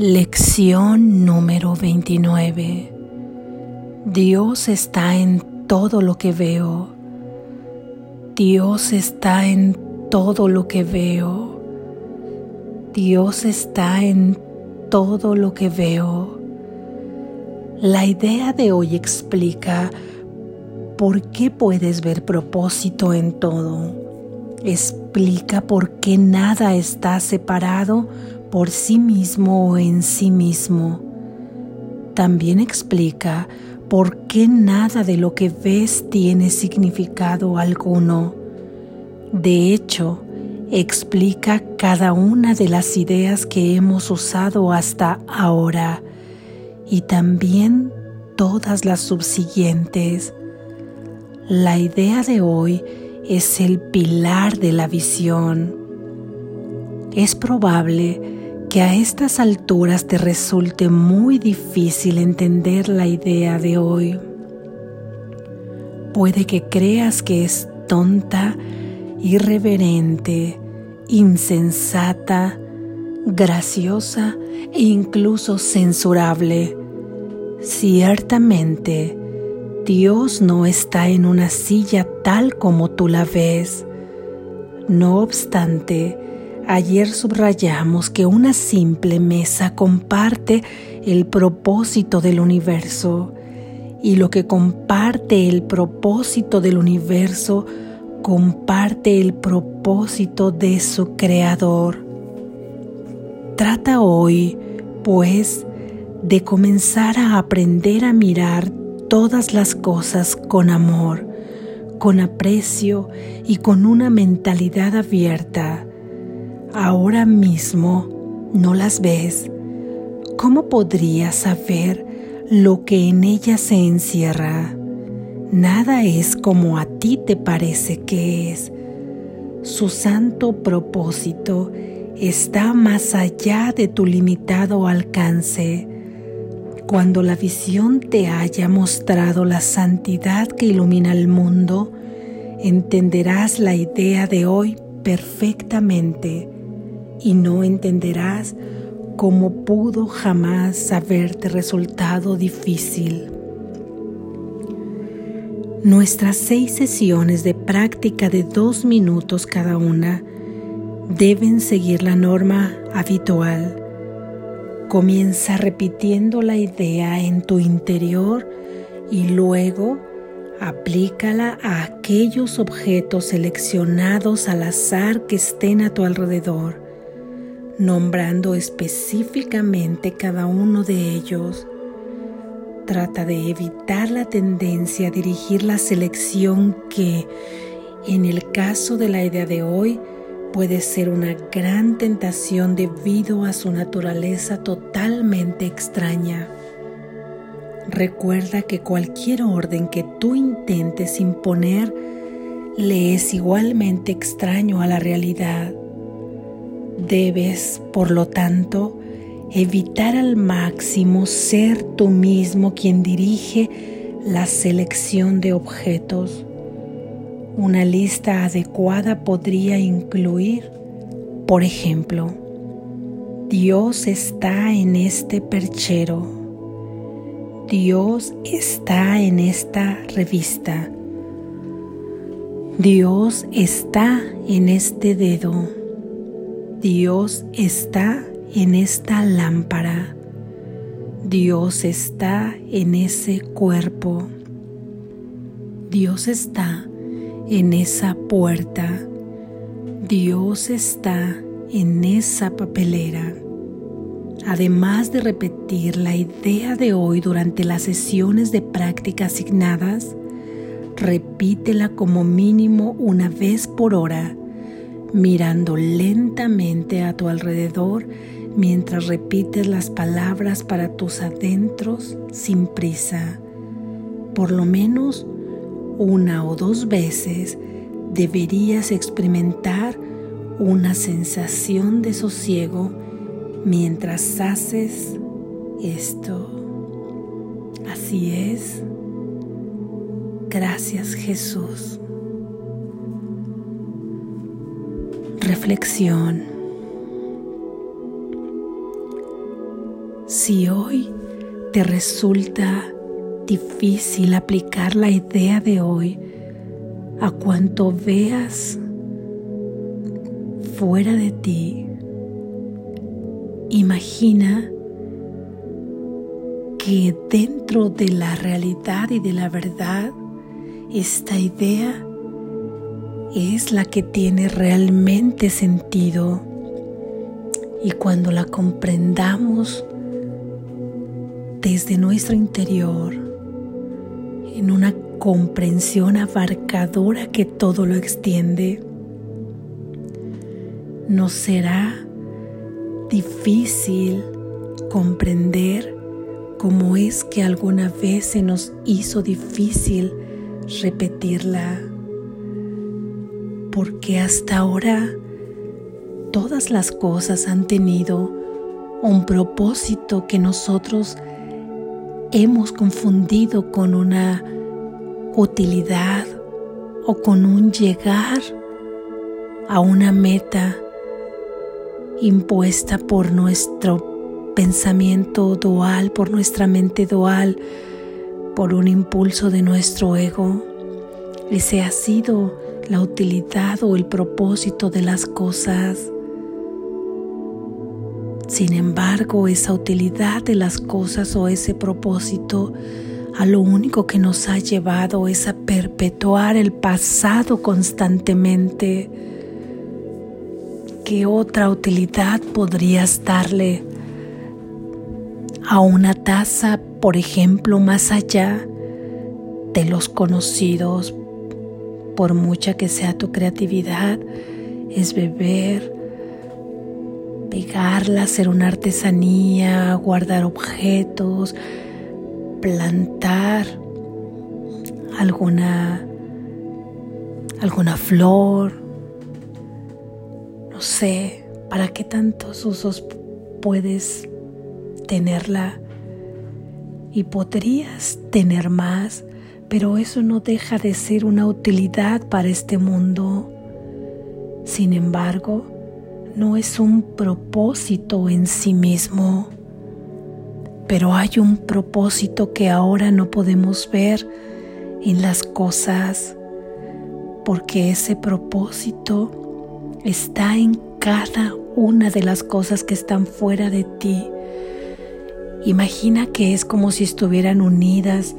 Lección número 29. Dios está en todo lo que veo. Dios está en todo lo que veo. Dios está en todo lo que veo. La idea de hoy explica por qué puedes ver propósito en todo. Explica por qué nada está separado por sí mismo o en sí mismo. También explica por qué nada de lo que ves tiene significado alguno. De hecho, explica cada una de las ideas que hemos usado hasta ahora y también todas las subsiguientes. La idea de hoy es el pilar de la visión. Es probable que a estas alturas te resulte muy difícil entender la idea de hoy. Puede que creas que es tonta, irreverente, insensata, graciosa e incluso censurable. Ciertamente, Dios no está en una silla tal como tú la ves. No obstante, Ayer subrayamos que una simple mesa comparte el propósito del universo y lo que comparte el propósito del universo comparte el propósito de su creador. Trata hoy, pues, de comenzar a aprender a mirar todas las cosas con amor, con aprecio y con una mentalidad abierta ahora mismo no las ves, ¿cómo podrías saber lo que en ellas se encierra? Nada es como a ti te parece que es. Su santo propósito está más allá de tu limitado alcance. Cuando la visión te haya mostrado la santidad que ilumina el mundo, entenderás la idea de hoy perfectamente y no entenderás cómo pudo jamás haberte resultado difícil. Nuestras seis sesiones de práctica de dos minutos cada una deben seguir la norma habitual. Comienza repitiendo la idea en tu interior y luego aplícala a aquellos objetos seleccionados al azar que estén a tu alrededor nombrando específicamente cada uno de ellos. Trata de evitar la tendencia a dirigir la selección que, en el caso de la idea de hoy, puede ser una gran tentación debido a su naturaleza totalmente extraña. Recuerda que cualquier orden que tú intentes imponer le es igualmente extraño a la realidad. Debes, por lo tanto, evitar al máximo ser tú mismo quien dirige la selección de objetos. Una lista adecuada podría incluir, por ejemplo, Dios está en este perchero. Dios está en esta revista. Dios está en este dedo. Dios está en esta lámpara. Dios está en ese cuerpo. Dios está en esa puerta. Dios está en esa papelera. Además de repetir la idea de hoy durante las sesiones de práctica asignadas, repítela como mínimo una vez por hora mirando lentamente a tu alrededor mientras repites las palabras para tus adentros sin prisa. Por lo menos una o dos veces deberías experimentar una sensación de sosiego mientras haces esto. Así es. Gracias Jesús. Reflexión. Si hoy te resulta difícil aplicar la idea de hoy a cuanto veas fuera de ti, imagina que dentro de la realidad y de la verdad, esta idea es la que tiene realmente sentido. Y cuando la comprendamos desde nuestro interior, en una comprensión abarcadora que todo lo extiende, nos será difícil comprender cómo es que alguna vez se nos hizo difícil repetirla, porque hasta ahora todas las cosas han tenido un propósito que nosotros hemos confundido con una utilidad o con un llegar a una meta impuesta por nuestro pensamiento dual, por nuestra mente dual, por un impulso de nuestro ego. Ese ha sido la utilidad o el propósito de las cosas. Sin embargo, esa utilidad de las cosas o ese propósito a lo único que nos ha llevado es a perpetuar el pasado constantemente. ¿Qué otra utilidad podrías darle a una taza, por ejemplo, más allá de los conocidos? Por mucha que sea tu creatividad, es beber, pegarla, hacer una artesanía, guardar objetos, plantar alguna alguna flor, no sé, ¿para qué tantos usos puedes tenerla? Y podrías tener más, pero eso no deja de ser una utilidad para este mundo. Sin embargo, no es un propósito en sí mismo, pero hay un propósito que ahora no podemos ver en las cosas, porque ese propósito está en cada una de las cosas que están fuera de ti. Imagina que es como si estuvieran unidas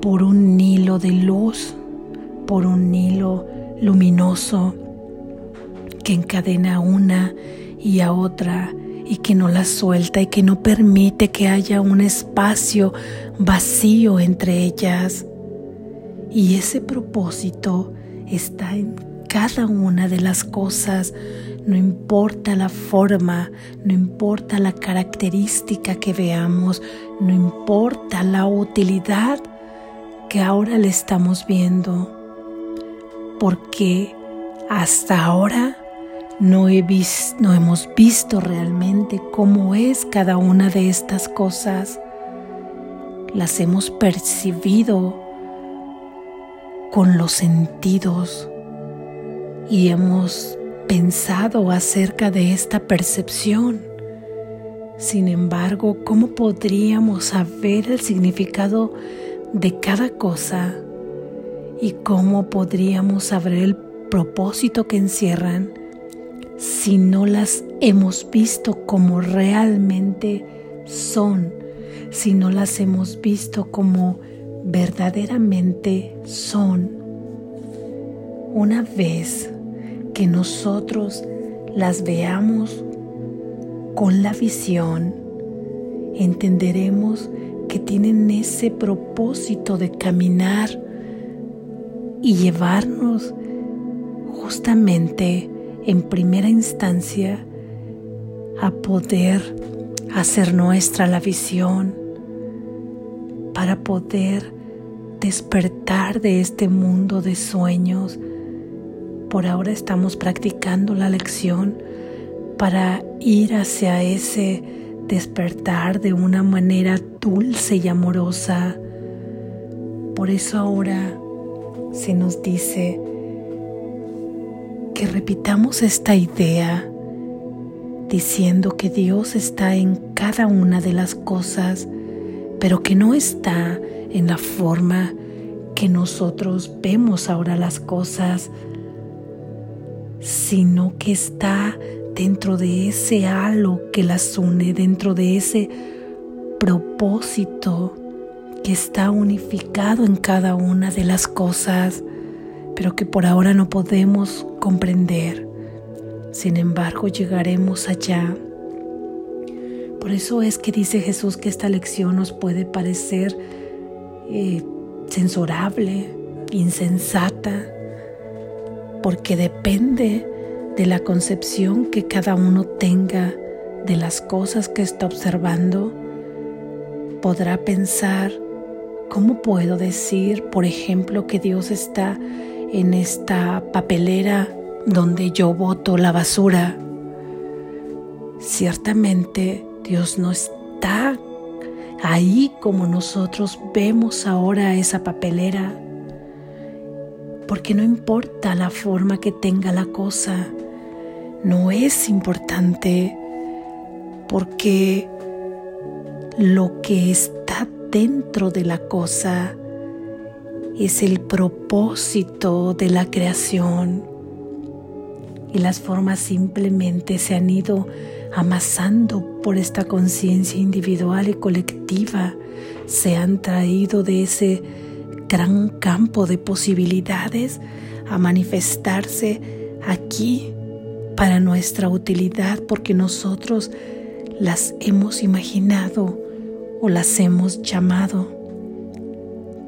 por un hilo de luz, por un hilo luminoso que encadena a una y a otra y que no la suelta y que no permite que haya un espacio vacío entre ellas. Y ese propósito está en cada una de las cosas, no importa la forma, no importa la característica que veamos, no importa la utilidad que ahora le estamos viendo, porque hasta ahora no, he no hemos visto realmente cómo es cada una de estas cosas. Las hemos percibido con los sentidos y hemos pensado acerca de esta percepción. Sin embargo, ¿cómo podríamos saber el significado de cada cosa y cómo podríamos saber el propósito que encierran? si no las hemos visto como realmente son, si no las hemos visto como verdaderamente son. Una vez que nosotros las veamos con la visión, entenderemos que tienen ese propósito de caminar y llevarnos justamente en primera instancia a poder hacer nuestra la visión para poder despertar de este mundo de sueños. Por ahora estamos practicando la lección para ir hacia ese despertar de una manera dulce y amorosa. Por eso ahora se nos dice, que repitamos esta idea diciendo que Dios está en cada una de las cosas, pero que no está en la forma que nosotros vemos ahora las cosas, sino que está dentro de ese halo que las une, dentro de ese propósito que está unificado en cada una de las cosas, pero que por ahora no podemos comprender. Sin embargo, llegaremos allá. Por eso es que dice Jesús que esta lección nos puede parecer eh, censurable, insensata, porque depende de la concepción que cada uno tenga de las cosas que está observando, podrá pensar, ¿cómo puedo decir, por ejemplo, que Dios está en esta papelera donde yo boto la basura? Ciertamente Dios no está ahí como nosotros vemos ahora esa papelera, porque no importa la forma que tenga la cosa, no es importante porque lo que está dentro de la cosa es el propósito de la creación. Y las formas simplemente se han ido amasando por esta conciencia individual y colectiva, se han traído de ese gran campo de posibilidades a manifestarse aquí para nuestra utilidad porque nosotros las hemos imaginado o las hemos llamado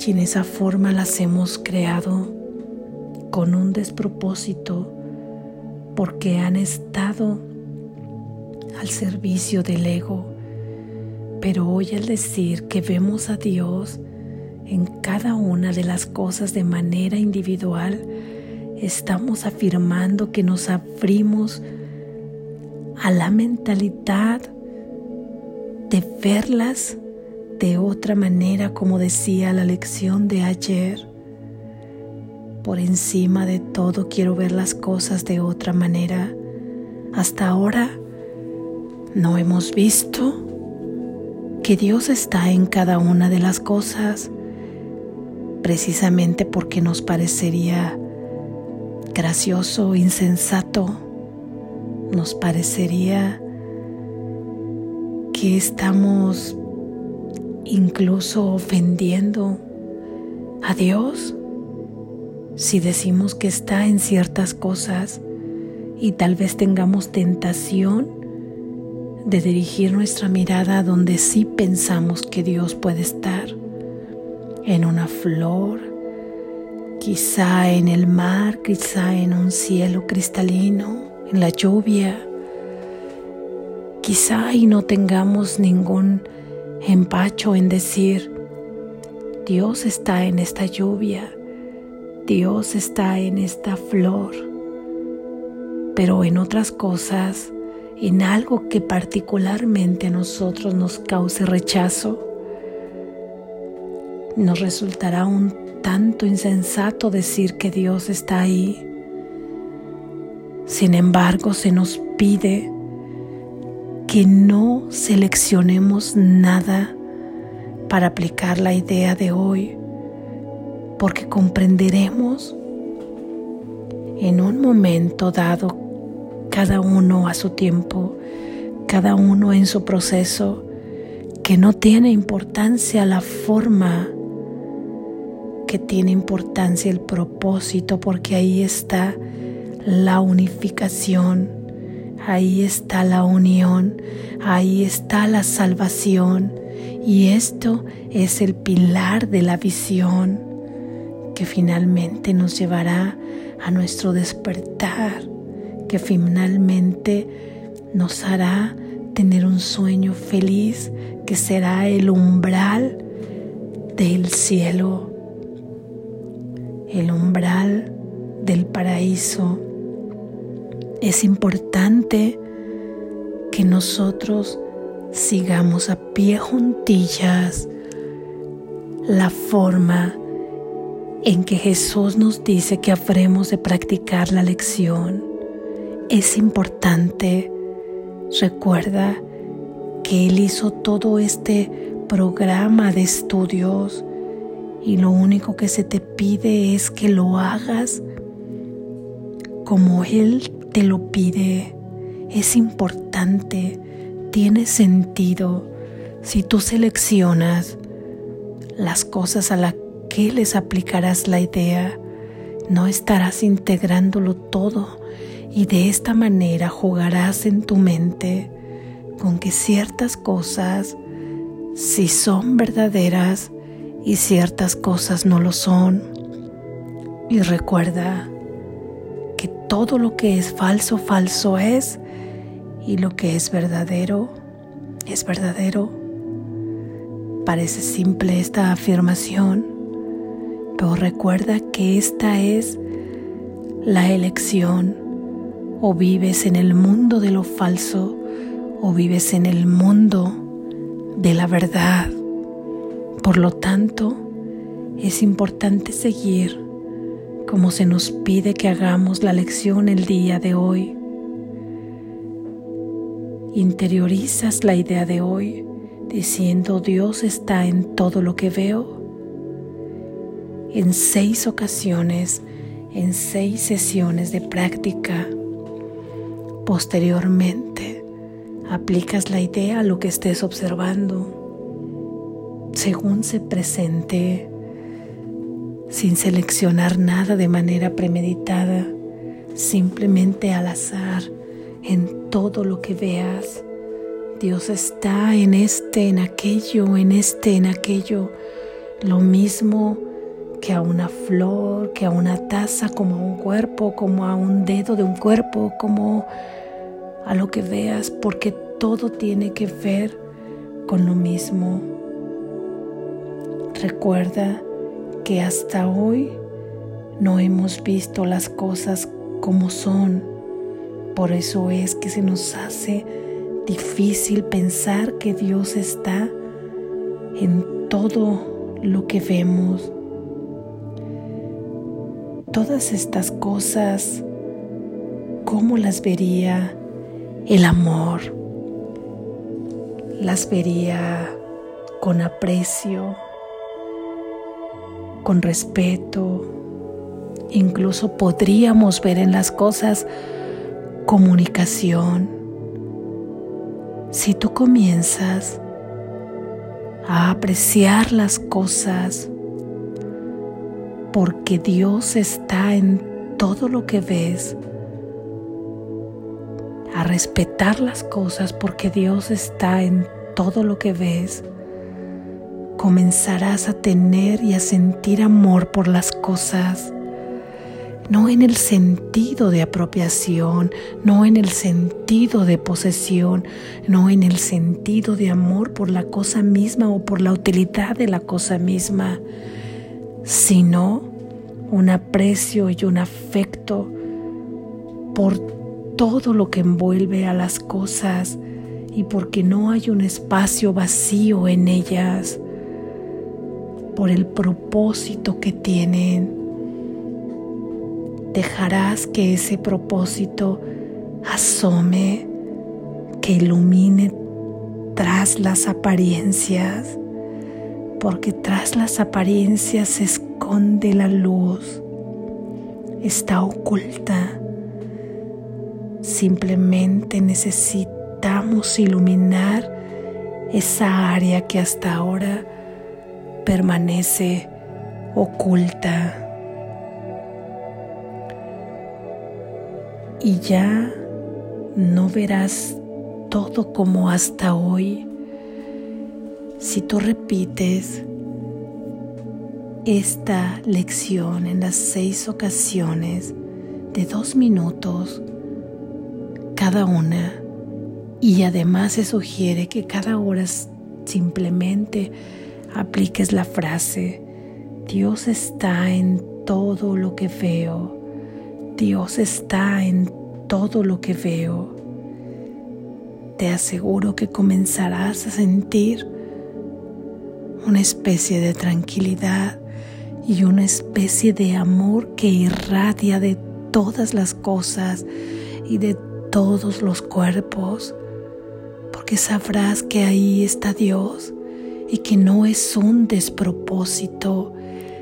y en esa forma las hemos creado con un despropósito porque han estado al servicio del ego. Pero hoy al decir que vemos a Dios en cada una de las cosas de manera individual, estamos afirmando que nos abrimos a la mentalidad de verlas de otra manera, como decía la lección de ayer. Por encima de todo quiero ver las cosas de otra manera. Hasta ahora no hemos visto que Dios está en cada una de las cosas, precisamente porque nos parecería gracioso, insensato, nos parecería que estamos incluso ofendiendo a Dios si decimos que está en ciertas cosas y tal vez tengamos tentación de dirigir nuestra mirada donde sí pensamos que Dios puede estar, en una flor, quizá en el mar, quizá en un cielo cristalino, en la lluvia, quizá y no tengamos ningún empacho en decir, Dios está en esta lluvia, Dios está en esta flor, pero en otras cosas, en algo que particularmente a nosotros nos cause rechazo, nos resultará un tanto insensato decir que Dios está ahí. Sin embargo, se nos pide que no seleccionemos nada para aplicar la idea de hoy, porque comprenderemos en un momento dado, cada uno a su tiempo, cada uno en su proceso, que no tiene importancia la forma que tiene importancia el propósito porque ahí está la unificación, ahí está la unión, ahí está la salvación y esto es el pilar de la visión que finalmente nos llevará a nuestro despertar, que finalmente nos hará tener un sueño feliz que será el umbral del cielo el umbral del paraíso, es importante que nosotros sigamos a pie juntillas la forma en que Jesús nos dice que habremos de practicar la lección. Es importante Recuerda que Él hizo todo este programa de estudios y lo único que se te pide es que lo hagas como Él te lo pide. Es importante, tiene sentido si tú seleccionas las cosas a las que les aplicarás la idea, no estarás integrándolo todo y de esta manera jugarás en tu mente con que ciertas cosas si son verdaderas y ciertas cosas no lo son. Y recuerda que todo lo que es falso, falso es, y lo que es verdadero, es verdadero. Parece simple esta afirmación, pero recuerda que esta es la elección. O vives en el mundo de lo falso o vives en el mundo de la verdad. Por lo tanto, es importante seguir como se nos pide que hagamos la lección el día de hoy. Interiorizas la idea de hoy diciendo Dios está en todo lo que veo. En seis ocasiones, en seis sesiones de práctica, posteriormente aplicas la idea a lo que estés observando según se presente sin seleccionar nada de manera premeditada, simplemente al azar en todo lo que veas. Dios está en este, en aquello, en este, en aquello, lo mismo que a una flor, que a una taza, como a un cuerpo, como a un dedo de un cuerpo, como a lo que veas, porque todo tiene que ver con lo mismo. Recuerda que hasta hoy no hemos visto las cosas como son. Por eso es que se nos hace difícil pensar que Dios está en todo lo que vemos. Todas estas cosas, ¿cómo las vería el amor? Las vería con aprecio, con respeto. Incluso podríamos ver en las cosas comunicación. Si tú comienzas a apreciar las cosas porque Dios está en todo lo que ves, a respetar las cosas porque Dios está en todo lo que ves, comenzarás a tener y a sentir amor por las cosas, no en el sentido de apropiación, no en el sentido de posesión, no en el sentido de amor por la cosa misma o por la utilidad de la cosa misma, sino un aprecio y un afecto por todo lo que envuelve a las cosas y porque no hay un espacio vacío en ellas por el propósito que tienen. Dejarás que ese propósito asome, que ilumine tras las apariencias, porque tras las apariencias se esconde la luz, está oculta. Simplemente necesitamos iluminar esa área que hasta ahora permanece oculta. Y ya no verás todo como hasta hoy si tú repites esta lección en las seis ocasiones de dos minutos cada una y además se sugiere que cada hora simplemente apliques la frase, Dios está en todo lo que veo, Dios está en todo lo que veo. Te aseguro que comenzarás a sentir una especie de tranquilidad y una especie de amor que irradia de todas las cosas y de todos los cuerpos, porque sabrás que ahí está Dios y que no es un despropósito,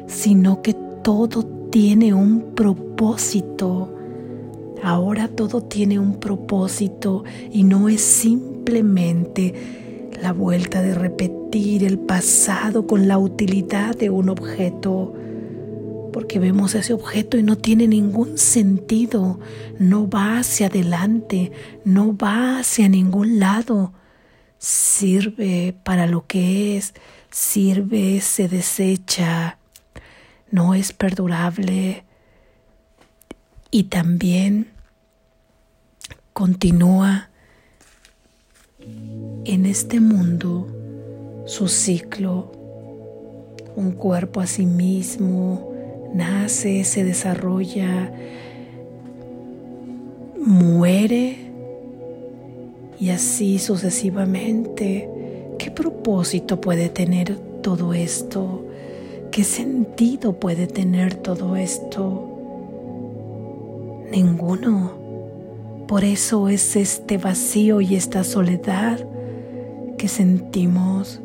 sino que todo tiene un propósito. Ahora todo tiene un propósito y no es simplemente la vuelta de repetir el pasado con la utilidad de un objeto, porque vemos ese objeto y no tiene ningún sentido, no va hacia adelante, no va hacia ningún lado sirve para lo que es, sirve, se desecha, no es perdurable. Y también continúa en este mundo su ciclo, un cuerpo a sí mismo, nace, se desarrolla, muere y así sucesivamente. ¿Qué propósito puede tener todo esto? ¿Qué sentido puede tener todo esto? Ninguno. Por eso es este vacío y esta soledad que sentimos.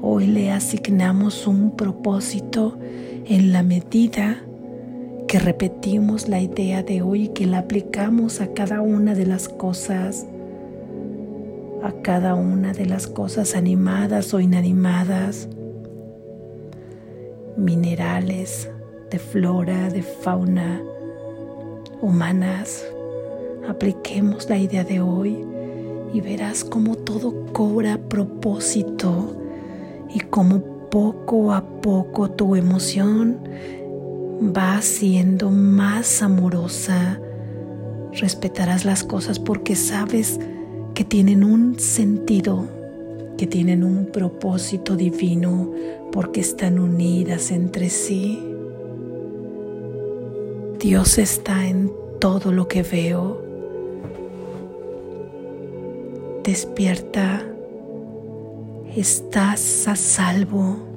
Hoy le asignamos un propósito en la medida que repetimos la idea de hoy y que la aplicamos a cada una de las cosas, a cada una de las cosas animadas o inanimadas, minerales, de flora, de fauna, humanas. Apliquemos la idea de hoy y verás cómo todo cobra propósito y cómo poco a poco tu emoción va siendo más amorosa. Respetarás las cosas porque sabes que tienen un sentido, que tienen un propósito divino, porque están unidas entre sí. Dios está en todo lo que veo. Despierta, estás a salvo